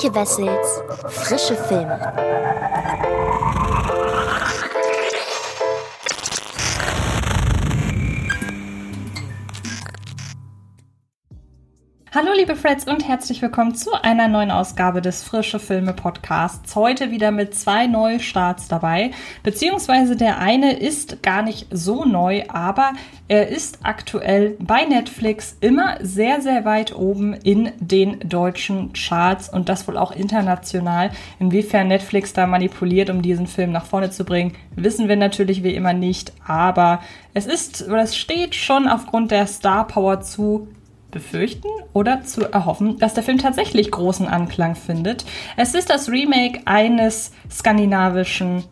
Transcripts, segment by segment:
Antje Wessels Frische Filme. Hallo liebe Freds und herzlich willkommen zu einer neuen Ausgabe des Frische Filme Podcasts. Heute wieder mit zwei Neustarts dabei, beziehungsweise der eine ist gar nicht so neu, aber er ist aktuell bei Netflix immer sehr, sehr weit oben in den deutschen Charts und das wohl auch international. Inwiefern Netflix da manipuliert, um diesen Film nach vorne zu bringen, wissen wir natürlich wie immer nicht, aber es ist oder es steht schon aufgrund der Star Power zu befürchten oder zu erhoffen, dass der Film tatsächlich großen Anklang findet. Es ist das Remake eines skandinavischen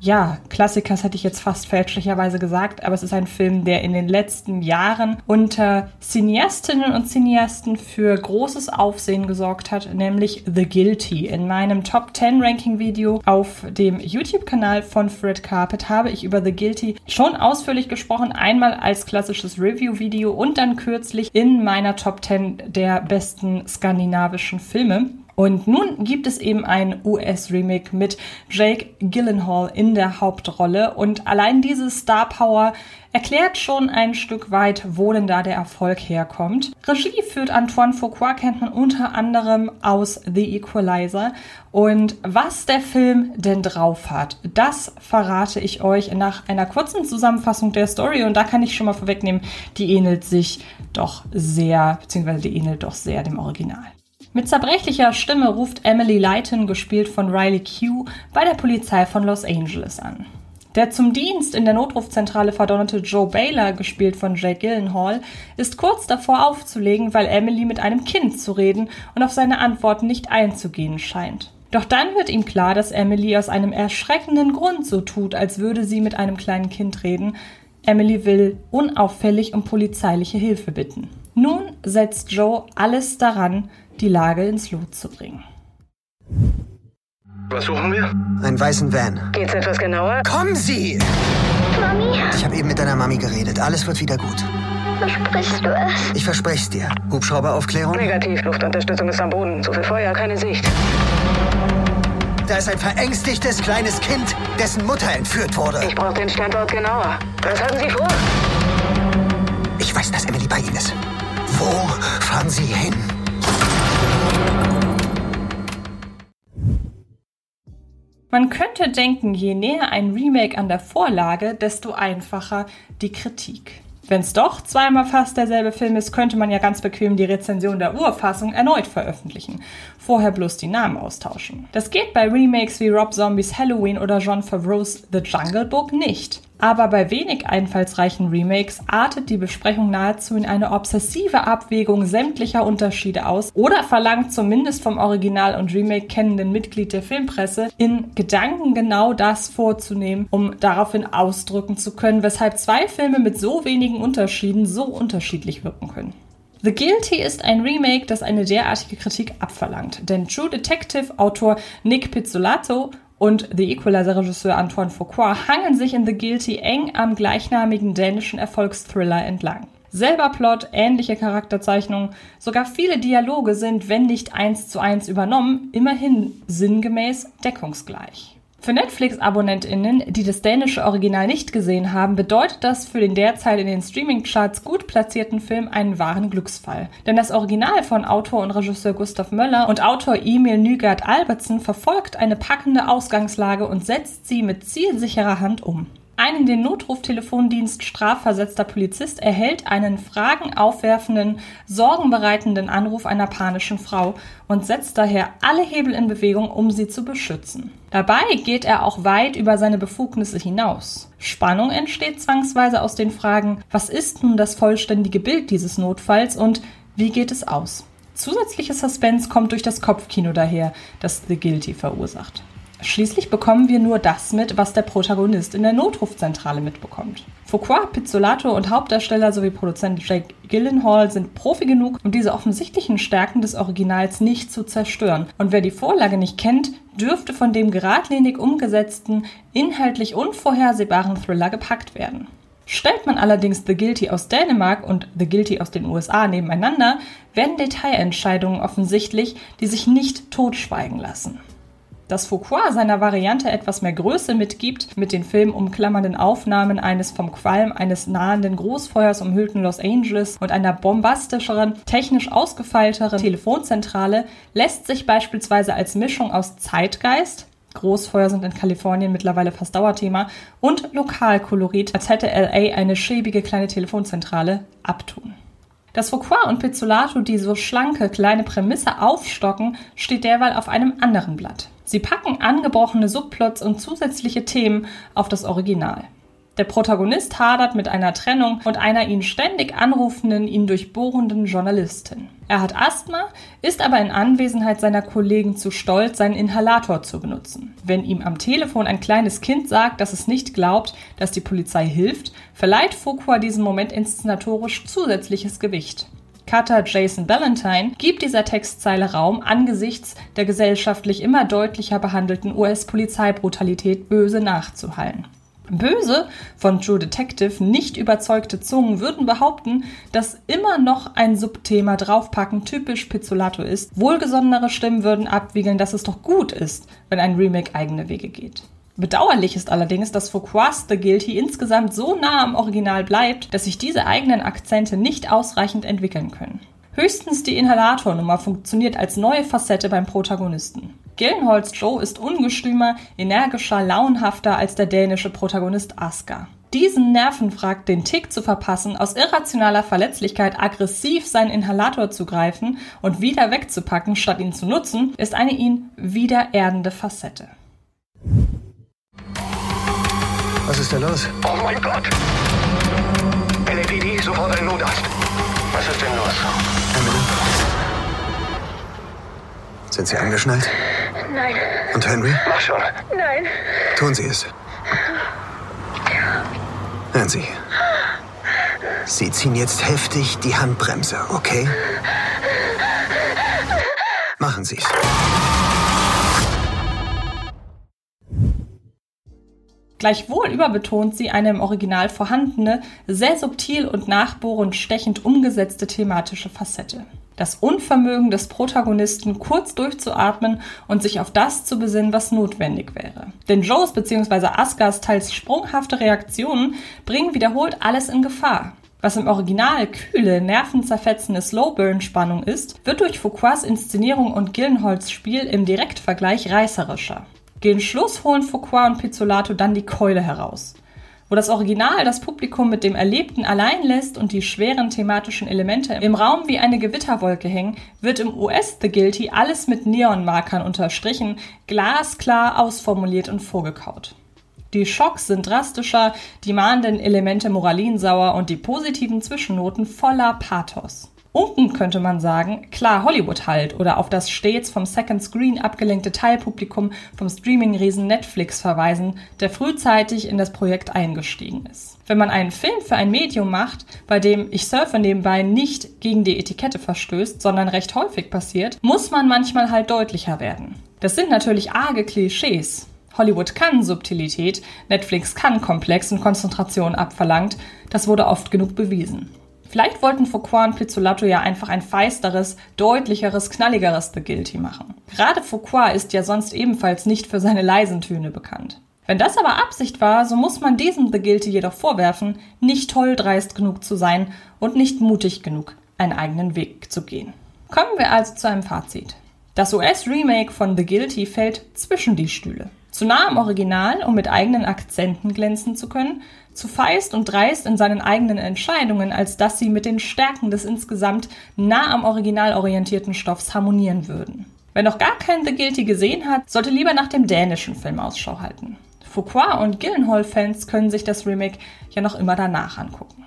ja, Klassikers hätte ich jetzt fast fälschlicherweise gesagt, aber es ist ein Film, der in den letzten Jahren unter Cineastinnen und Cineasten für großes Aufsehen gesorgt hat, nämlich The Guilty. In meinem Top 10 Ranking Video auf dem YouTube-Kanal von Fred Carpet habe ich über The Guilty schon ausführlich gesprochen, einmal als klassisches Review-Video und dann kürzlich in meiner Top 10 der besten skandinavischen Filme. Und nun gibt es eben ein US-Remake mit Jake Gyllenhaal in der Hauptrolle. Und allein diese Star Power erklärt schon ein Stück weit, wo denn da der Erfolg herkommt. Regie führt Antoine Fuqua, kennt man unter anderem aus The Equalizer. Und was der Film denn drauf hat, das verrate ich euch nach einer kurzen Zusammenfassung der Story. Und da kann ich schon mal vorwegnehmen, die ähnelt sich doch sehr, beziehungsweise die ähnelt doch sehr dem Original. Mit zerbrechlicher Stimme ruft Emily Lighton, gespielt von Riley Q, bei der Polizei von Los Angeles an. Der zum Dienst in der Notrufzentrale verdonnerte Joe Baylor, gespielt von Jake Gyllenhaal, ist kurz davor aufzulegen, weil Emily mit einem Kind zu reden und auf seine Antworten nicht einzugehen scheint. Doch dann wird ihm klar, dass Emily aus einem erschreckenden Grund so tut, als würde sie mit einem kleinen Kind reden. Emily will unauffällig um polizeiliche Hilfe bitten. Nun setzt Joe alles daran, die Lage ins Lot zu bringen. Was suchen wir? Einen weißen Van. Geht's etwas genauer? Kommen Sie! Mami, Ich habe eben mit deiner Mami geredet. Alles wird wieder gut. versprichst du es? Ich verspreche dir. Hubschrauberaufklärung? Negativ, Luftunterstützung ist am Boden. Zu viel Feuer, keine Sicht. Da ist ein verängstigtes kleines Kind, dessen Mutter entführt wurde. Ich brauche den Standort genauer. Was haben Sie vor? Ich weiß, dass Emily bei Ihnen ist. Wo fahren Sie hin? Man könnte denken, je näher ein Remake an der Vorlage, desto einfacher die Kritik. Wenn es doch zweimal fast derselbe Film ist, könnte man ja ganz bequem die Rezension der Urfassung erneut veröffentlichen. Vorher bloß die Namen austauschen. Das geht bei Remakes wie Rob Zombies Halloween oder John Favreau's The Jungle Book nicht. Aber bei wenig einfallsreichen Remakes artet die Besprechung nahezu in eine obsessive Abwägung sämtlicher Unterschiede aus oder verlangt zumindest vom Original und Remake kennenden Mitglied der Filmpresse in Gedanken genau das vorzunehmen, um daraufhin ausdrücken zu können, weshalb zwei Filme mit so wenigen Unterschieden so unterschiedlich wirken können. The Guilty ist ein Remake, das eine derartige Kritik abverlangt, denn True Detective Autor Nick Pizzolatto und The Equalizer-Regisseur Antoine Fuqua hangen sich in The Guilty eng am gleichnamigen dänischen Erfolgsthriller entlang. Selber Plot, ähnliche Charakterzeichnungen, sogar viele Dialoge sind, wenn nicht eins zu eins übernommen, immerhin sinngemäß deckungsgleich. Für Netflix-AbonnentInnen, die das dänische Original nicht gesehen haben, bedeutet das für den derzeit in den Streaming-Charts gut platzierten Film einen wahren Glücksfall. Denn das Original von Autor und Regisseur Gustav Möller und Autor Emil Nygard Albertsen verfolgt eine packende Ausgangslage und setzt sie mit zielsicherer Hand um. Ein in den Notruf-Telefondienst strafversetzter Polizist erhält einen Fragen aufwerfenden, sorgenbereitenden Anruf einer panischen Frau und setzt daher alle Hebel in Bewegung, um sie zu beschützen. Dabei geht er auch weit über seine Befugnisse hinaus. Spannung entsteht zwangsweise aus den Fragen, was ist nun das vollständige Bild dieses Notfalls und wie geht es aus? Zusätzliches Suspense kommt durch das Kopfkino daher, das The Guilty verursacht. Schließlich bekommen wir nur das mit, was der Protagonist in der Notrufzentrale mitbekommt. Foucault, Pizzolato und Hauptdarsteller sowie Produzent Jake Gyllenhaal sind Profi genug, um diese offensichtlichen Stärken des Originals nicht zu zerstören. Und wer die Vorlage nicht kennt, dürfte von dem geradlinig umgesetzten, inhaltlich unvorhersehbaren Thriller gepackt werden. Stellt man allerdings The Guilty aus Dänemark und The Guilty aus den USA nebeneinander, werden Detailentscheidungen offensichtlich, die sich nicht totschweigen lassen. Dass Foucault seiner Variante etwas mehr Größe mitgibt, mit den Film umklammernden Aufnahmen eines vom Qualm eines nahenden Großfeuers umhüllten Los Angeles und einer bombastischeren, technisch ausgefeilteren Telefonzentrale, lässt sich beispielsweise als Mischung aus Zeitgeist, Großfeuer sind in Kalifornien mittlerweile fast Dauerthema, und Lokalkolorit, als hätte LA eine schäbige kleine Telefonzentrale, abtun. Dass Foucault und Pizzolato die so schlanke kleine Prämisse aufstocken, steht derweil auf einem anderen Blatt. Sie packen angebrochene Subplots und zusätzliche Themen auf das Original. Der Protagonist hadert mit einer Trennung und einer ihn ständig anrufenden, ihn durchbohrenden Journalistin. Er hat Asthma, ist aber in Anwesenheit seiner Kollegen zu stolz, seinen Inhalator zu benutzen. Wenn ihm am Telefon ein kleines Kind sagt, dass es nicht glaubt, dass die Polizei hilft, verleiht Foucault diesem Moment inszenatorisch zusätzliches Gewicht. Cutter Jason Ballantyne gibt dieser Textzeile Raum angesichts der gesellschaftlich immer deutlicher behandelten US-Polizeibrutalität böse nachzuhallen. Böse, von True Detective nicht überzeugte Zungen würden behaupten, dass immer noch ein Subthema draufpacken typisch Pizzolato ist. Wohlgesonnenere Stimmen würden abwiegeln, dass es doch gut ist, wenn ein Remake eigene Wege geht. Bedauerlich ist allerdings, dass Foucault's The Guilty insgesamt so nah am Original bleibt, dass sich diese eigenen Akzente nicht ausreichend entwickeln können. Höchstens die Inhalatornummer funktioniert als neue Facette beim Protagonisten. Gillenholz Joe ist ungestümer, energischer, launhafter als der dänische Protagonist Aska. Diesen Nervenwrack den Tick zu verpassen, aus irrationaler Verletzlichkeit aggressiv seinen Inhalator zu greifen und wieder wegzupacken, statt ihn zu nutzen, ist eine ihn wiedererdende Facette. Was ist da los? Oh mein Gott! LAPD, sofort ein Notarzt. Was ist denn los? Emily? Sind Sie angeschnallt? Nein, Und Henry? Mach schon. nein. Tun Sie es. Hören Sie. Sie ziehen jetzt heftig die Handbremse, okay? Machen Sie Gleichwohl überbetont sie eine im Original vorhandene, sehr subtil und nachbohrend stechend umgesetzte thematische Facette. Das Unvermögen des Protagonisten, kurz durchzuatmen und sich auf das zu besinnen, was notwendig wäre. Denn Joes bzw. Askas teils sprunghafte Reaktionen bringen wiederholt alles in Gefahr. Was im Original kühle, nervenzerfetzende Slowburn-Spannung ist, wird durch Foucaults Inszenierung und Gillenholz Spiel im Direktvergleich reißerischer. Gegen Schluss holen Foucault und Pizzolato dann die Keule heraus. Wo das Original das Publikum mit dem Erlebten allein lässt und die schweren thematischen Elemente im Raum wie eine Gewitterwolke hängen, wird im US The Guilty alles mit Neonmarkern unterstrichen, glasklar ausformuliert und vorgekaut. Die Schocks sind drastischer, die mahnenden Elemente moralinsauer und die positiven Zwischennoten voller Pathos. Unken könnte man sagen, klar Hollywood halt oder auf das stets vom Second Screen abgelenkte Teilpublikum vom Streaming-Riesen Netflix verweisen, der frühzeitig in das Projekt eingestiegen ist. Wenn man einen Film für ein Medium macht, bei dem ich surfe nebenbei nicht gegen die Etikette verstößt, sondern recht häufig passiert, muss man manchmal halt deutlicher werden. Das sind natürlich arge Klischees. Hollywood kann Subtilität, Netflix kann Komplex und Konzentration abverlangt, das wurde oft genug bewiesen. Vielleicht wollten Foucault und Pizzolato ja einfach ein feisteres, deutlicheres, knalligeres The Guilty machen. Gerade Foucault ist ja sonst ebenfalls nicht für seine leisen Töne bekannt. Wenn das aber Absicht war, so muss man diesem The Guilty jedoch vorwerfen, nicht toll dreist genug zu sein und nicht mutig genug, einen eigenen Weg zu gehen. Kommen wir also zu einem Fazit. Das US-Remake von The Guilty fällt zwischen die Stühle. Zu nah am Original, um mit eigenen Akzenten glänzen zu können, zu feist und dreist in seinen eigenen Entscheidungen, als dass sie mit den Stärken des insgesamt nah am Original orientierten Stoffs harmonieren würden. Wer noch gar keinen The Guilty gesehen hat, sollte lieber nach dem dänischen Film Ausschau halten. Foucault und Gyllenhaal-Fans können sich das Remake ja noch immer danach angucken.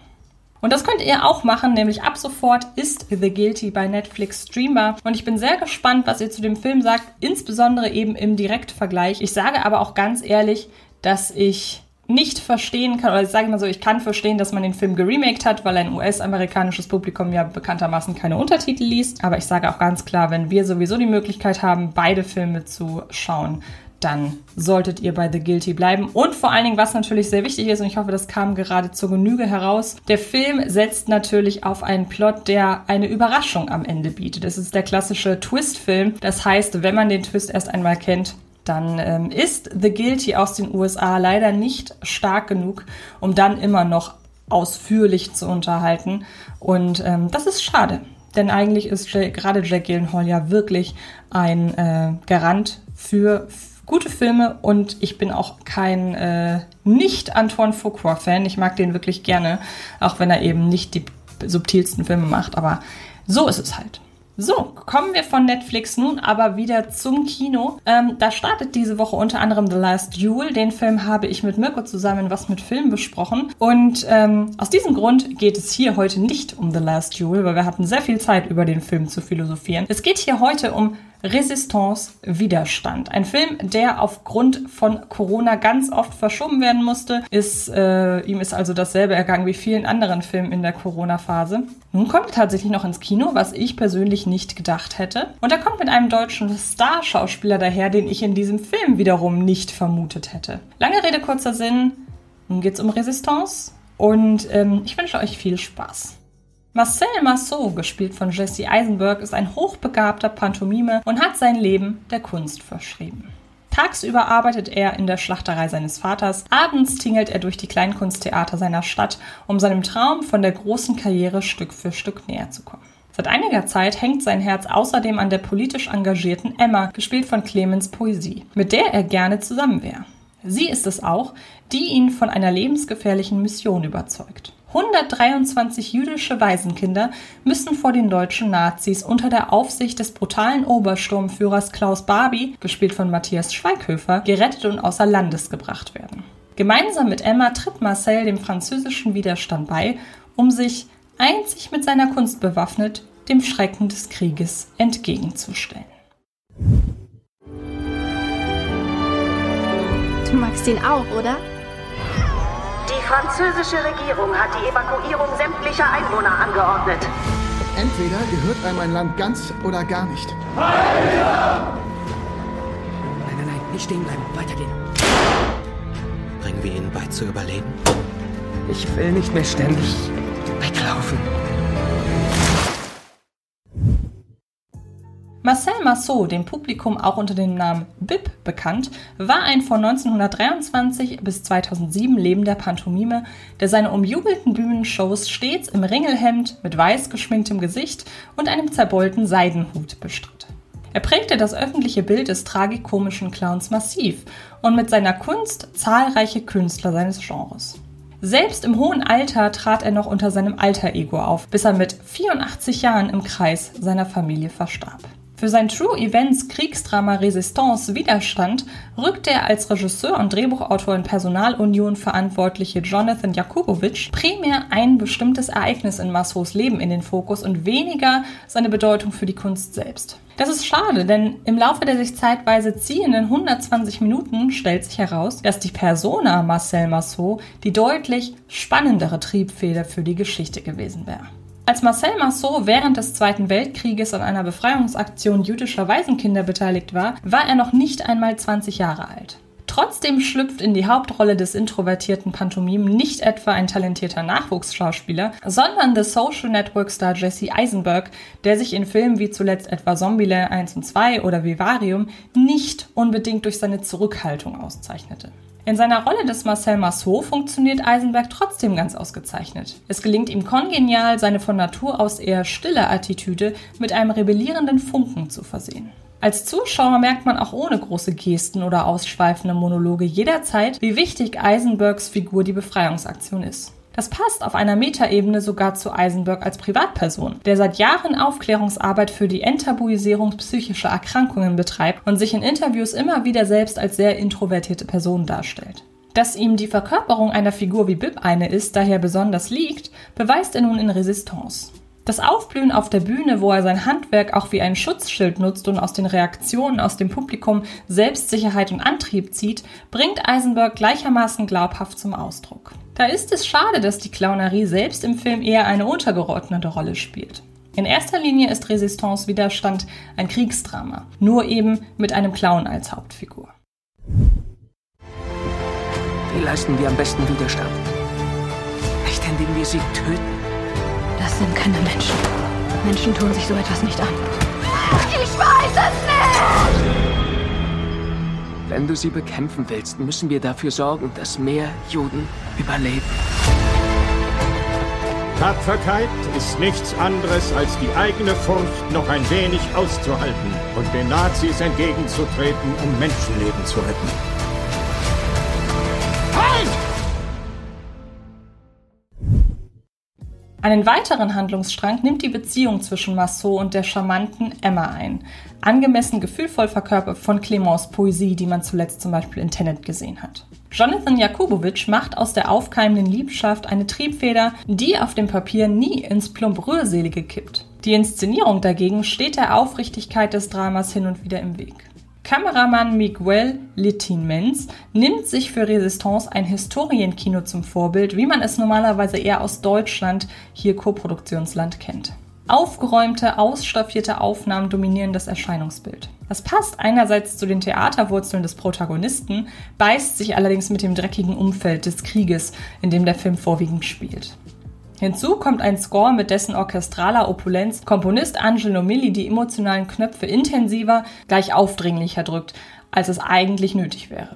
Und das könnt ihr auch machen, nämlich ab sofort ist The Guilty bei Netflix streambar. Und ich bin sehr gespannt, was ihr zu dem Film sagt, insbesondere eben im Direktvergleich. Ich sage aber auch ganz ehrlich, dass ich nicht verstehen kann, oder ich sage mal so, ich kann verstehen, dass man den Film geremaked hat, weil ein US-amerikanisches Publikum ja bekanntermaßen keine Untertitel liest. Aber ich sage auch ganz klar, wenn wir sowieso die Möglichkeit haben, beide Filme zu schauen, dann solltet ihr bei The Guilty bleiben. Und vor allen Dingen, was natürlich sehr wichtig ist, und ich hoffe, das kam gerade zur Genüge heraus, der Film setzt natürlich auf einen Plot, der eine Überraschung am Ende bietet. Das ist der klassische Twist-Film. Das heißt, wenn man den Twist erst einmal kennt, dann ähm, ist The Guilty aus den USA leider nicht stark genug, um dann immer noch ausführlich zu unterhalten. Und ähm, das ist schade. Denn eigentlich ist gerade Jack Gyllenhaal ja wirklich ein äh, Garant für gute Filme und ich bin auch kein äh, nicht Antoine Fuqua-Fan. Ich mag den wirklich gerne, auch wenn er eben nicht die subtilsten Filme macht. Aber so ist es halt. So, kommen wir von Netflix nun aber wieder zum Kino. Ähm, da startet diese Woche unter anderem The Last Duel. Den Film habe ich mit Mirko zusammen was mit Film besprochen. Und ähm, aus diesem Grund geht es hier heute nicht um The Last Duel, weil wir hatten sehr viel Zeit über den Film zu philosophieren. Es geht hier heute um Resistance Widerstand. Ein Film, der aufgrund von Corona ganz oft verschoben werden musste. Ist, äh, ihm ist also dasselbe ergangen wie vielen anderen Filmen in der Corona-Phase. Nun kommt er tatsächlich noch ins Kino, was ich persönlich nicht gedacht hätte. Und er kommt mit einem deutschen Starschauspieler daher, den ich in diesem Film wiederum nicht vermutet hätte. Lange Rede, kurzer Sinn. Nun geht's um Resistance und ähm, ich wünsche euch viel Spaß. Marcel Marceau, gespielt von Jesse Eisenberg, ist ein hochbegabter Pantomime und hat sein Leben der Kunst verschrieben. Tagsüber arbeitet er in der Schlachterei seines Vaters, abends tingelt er durch die Kleinkunsttheater seiner Stadt, um seinem Traum von der großen Karriere Stück für Stück näher zu kommen. Seit einiger Zeit hängt sein Herz außerdem an der politisch engagierten Emma, gespielt von Clemens Poesie, mit der er gerne zusammen wäre. Sie ist es auch, die ihn von einer lebensgefährlichen Mission überzeugt. 123 jüdische Waisenkinder müssen vor den deutschen Nazis unter der Aufsicht des brutalen Obersturmführers Klaus Barbie, gespielt von Matthias Schweighöfer, gerettet und außer Landes gebracht werden. Gemeinsam mit Emma tritt Marcel dem französischen Widerstand bei, um sich, einzig mit seiner Kunst bewaffnet, dem Schrecken des Krieges entgegenzustellen. Du magst ihn auch, oder? Die französische Regierung hat die Evakuierung sämtlicher Einwohner angeordnet. Entweder gehört einem ein Land ganz oder gar nicht. Nein, nein, nein, nicht stehen bleiben, weitergehen. Bringen wir ihnen bei zu überleben? Ich will nicht mehr ständig weglaufen. Marcel Marceau, dem Publikum auch unter dem Namen Bib bekannt, war ein von 1923 bis 2007 lebender Pantomime, der seine umjubelten Bühnenshows stets im Ringelhemd mit weiß geschminktem Gesicht und einem zerbeulten Seidenhut bestritt. Er prägte das öffentliche Bild des tragikomischen Clowns massiv und mit seiner Kunst zahlreiche Künstler seines Genres. Selbst im hohen Alter trat er noch unter seinem Alter-Ego auf, bis er mit 84 Jahren im Kreis seiner Familie verstarb. Für sein True Events Kriegsdrama Resistance Widerstand rückte er als Regisseur und Drehbuchautor in Personalunion verantwortliche Jonathan Jakubowitsch primär ein bestimmtes Ereignis in Massos Leben in den Fokus und weniger seine Bedeutung für die Kunst selbst. Das ist schade, denn im Laufe der sich zeitweise ziehenden 120 Minuten stellt sich heraus, dass die Persona Marcel Massot die deutlich spannendere Triebfeder für die Geschichte gewesen wäre. Als Marcel Marceau während des Zweiten Weltkrieges an einer Befreiungsaktion jüdischer Waisenkinder beteiligt war, war er noch nicht einmal 20 Jahre alt. Trotzdem schlüpft in die Hauptrolle des introvertierten Pantomimen nicht etwa ein talentierter Nachwuchsschauspieler, sondern The Social Network Star Jesse Eisenberg, der sich in Filmen wie zuletzt etwa Zombieland 1 und 2 oder Vivarium nicht unbedingt durch seine Zurückhaltung auszeichnete. In seiner Rolle des Marcel Marceau funktioniert Eisenberg trotzdem ganz ausgezeichnet. Es gelingt ihm kongenial, seine von Natur aus eher stille Attitüde mit einem rebellierenden Funken zu versehen. Als Zuschauer merkt man auch ohne große Gesten oder ausschweifende Monologe jederzeit, wie wichtig Eisenbergs Figur die Befreiungsaktion ist. Das passt auf einer Metaebene sogar zu Eisenberg als Privatperson, der seit Jahren Aufklärungsarbeit für die Enttabuisierung psychischer Erkrankungen betreibt und sich in Interviews immer wieder selbst als sehr introvertierte Person darstellt. Dass ihm die Verkörperung einer Figur wie Bib eine ist, daher besonders liegt, beweist er nun in Resistance. Das Aufblühen auf der Bühne, wo er sein Handwerk auch wie ein Schutzschild nutzt und aus den Reaktionen aus dem Publikum Selbstsicherheit und Antrieb zieht, bringt Eisenberg gleichermaßen glaubhaft zum Ausdruck. Da ist es schade, dass die Clownerie selbst im Film eher eine untergeordnete Rolle spielt. In erster Linie ist Resistance Widerstand ein Kriegsdrama, nur eben mit einem Clown als Hauptfigur. Wie leisten wir am besten Widerstand? Nicht indem wir sie töten. Das sind keine Menschen. Menschen tun sich so etwas nicht an. Ich weiß es nicht! Wenn du sie bekämpfen willst, müssen wir dafür sorgen, dass mehr Juden überleben. Tapferkeit ist nichts anderes als die eigene Furcht noch ein wenig auszuhalten und den Nazis entgegenzutreten, um Menschenleben zu retten. Einen weiteren Handlungsstrang nimmt die Beziehung zwischen Marceau und der charmanten Emma ein. Angemessen gefühlvoll verkörpert von Clemens Poesie, die man zuletzt zum Beispiel in Tenet gesehen hat. Jonathan Jakubowitsch macht aus der aufkeimenden Liebschaft eine Triebfeder, die auf dem Papier nie ins plump Rührselige kippt. Die Inszenierung dagegen steht der Aufrichtigkeit des Dramas hin und wieder im Weg. Kameramann Miguel Litin-Menz nimmt sich für Resistance ein Historienkino zum Vorbild, wie man es normalerweise eher aus Deutschland, hier Koproduktionsland, kennt. Aufgeräumte, ausstaffierte Aufnahmen dominieren das Erscheinungsbild. Das passt einerseits zu den Theaterwurzeln des Protagonisten, beißt sich allerdings mit dem dreckigen Umfeld des Krieges, in dem der Film vorwiegend spielt. Hinzu kommt ein Score mit dessen orchestraler Opulenz Komponist Angelo Milli die emotionalen Knöpfe intensiver, gleich aufdringlicher drückt, als es eigentlich nötig wäre.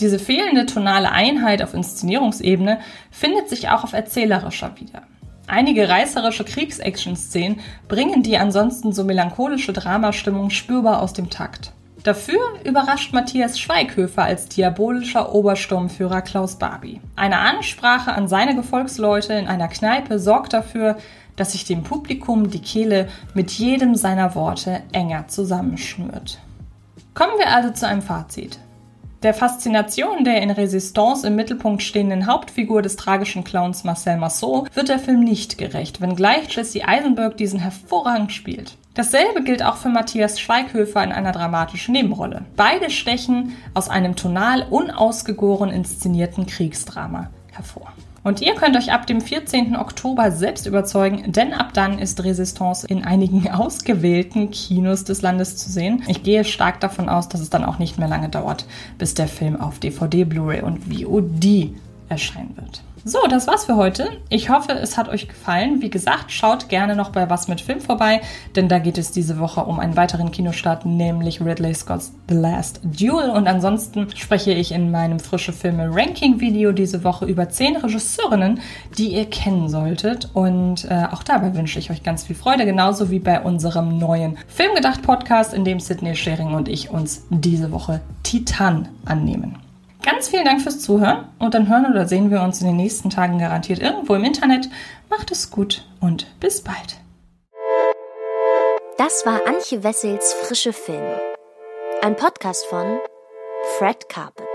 Diese fehlende tonale Einheit auf Inszenierungsebene findet sich auch auf erzählerischer wieder. Einige reißerische Kriegsaction-Szenen bringen die ansonsten so melancholische Dramastimmung spürbar aus dem Takt. Dafür überrascht Matthias Schweighöfer als diabolischer Obersturmführer Klaus Barbie. Eine Ansprache an seine Gefolgsleute in einer Kneipe sorgt dafür, dass sich dem Publikum die Kehle mit jedem seiner Worte enger zusammenschnürt. Kommen wir also zu einem Fazit. Der Faszination der in Resistance im Mittelpunkt stehenden Hauptfigur des tragischen Clowns Marcel Marceau wird der Film nicht gerecht, wenngleich Jesse Eisenberg diesen hervorragend spielt. Dasselbe gilt auch für Matthias Schweighöfer in einer dramatischen Nebenrolle. Beide stechen aus einem tonal unausgegoren inszenierten Kriegsdrama hervor. Und ihr könnt euch ab dem 14. Oktober selbst überzeugen, denn ab dann ist Resistance in einigen ausgewählten Kinos des Landes zu sehen. Ich gehe stark davon aus, dass es dann auch nicht mehr lange dauert, bis der Film auf DVD, Blu-ray und VOD erscheinen wird. So, das war's für heute. Ich hoffe, es hat euch gefallen. Wie gesagt, schaut gerne noch bei Was mit Film vorbei, denn da geht es diese Woche um einen weiteren Kinostart, nämlich Ridley Scott's The Last Duel. Und ansonsten spreche ich in meinem frische Filme Ranking Video diese Woche über zehn Regisseurinnen, die ihr kennen solltet. Und äh, auch dabei wünsche ich euch ganz viel Freude, genauso wie bei unserem neuen Filmgedacht Podcast, in dem Sidney Schering und ich uns diese Woche Titan annehmen. Ganz vielen Dank fürs Zuhören und dann hören oder sehen wir uns in den nächsten Tagen garantiert irgendwo im Internet. Macht es gut und bis bald. Das war Antje Wessels Frische Filme. Ein Podcast von Fred Carpet.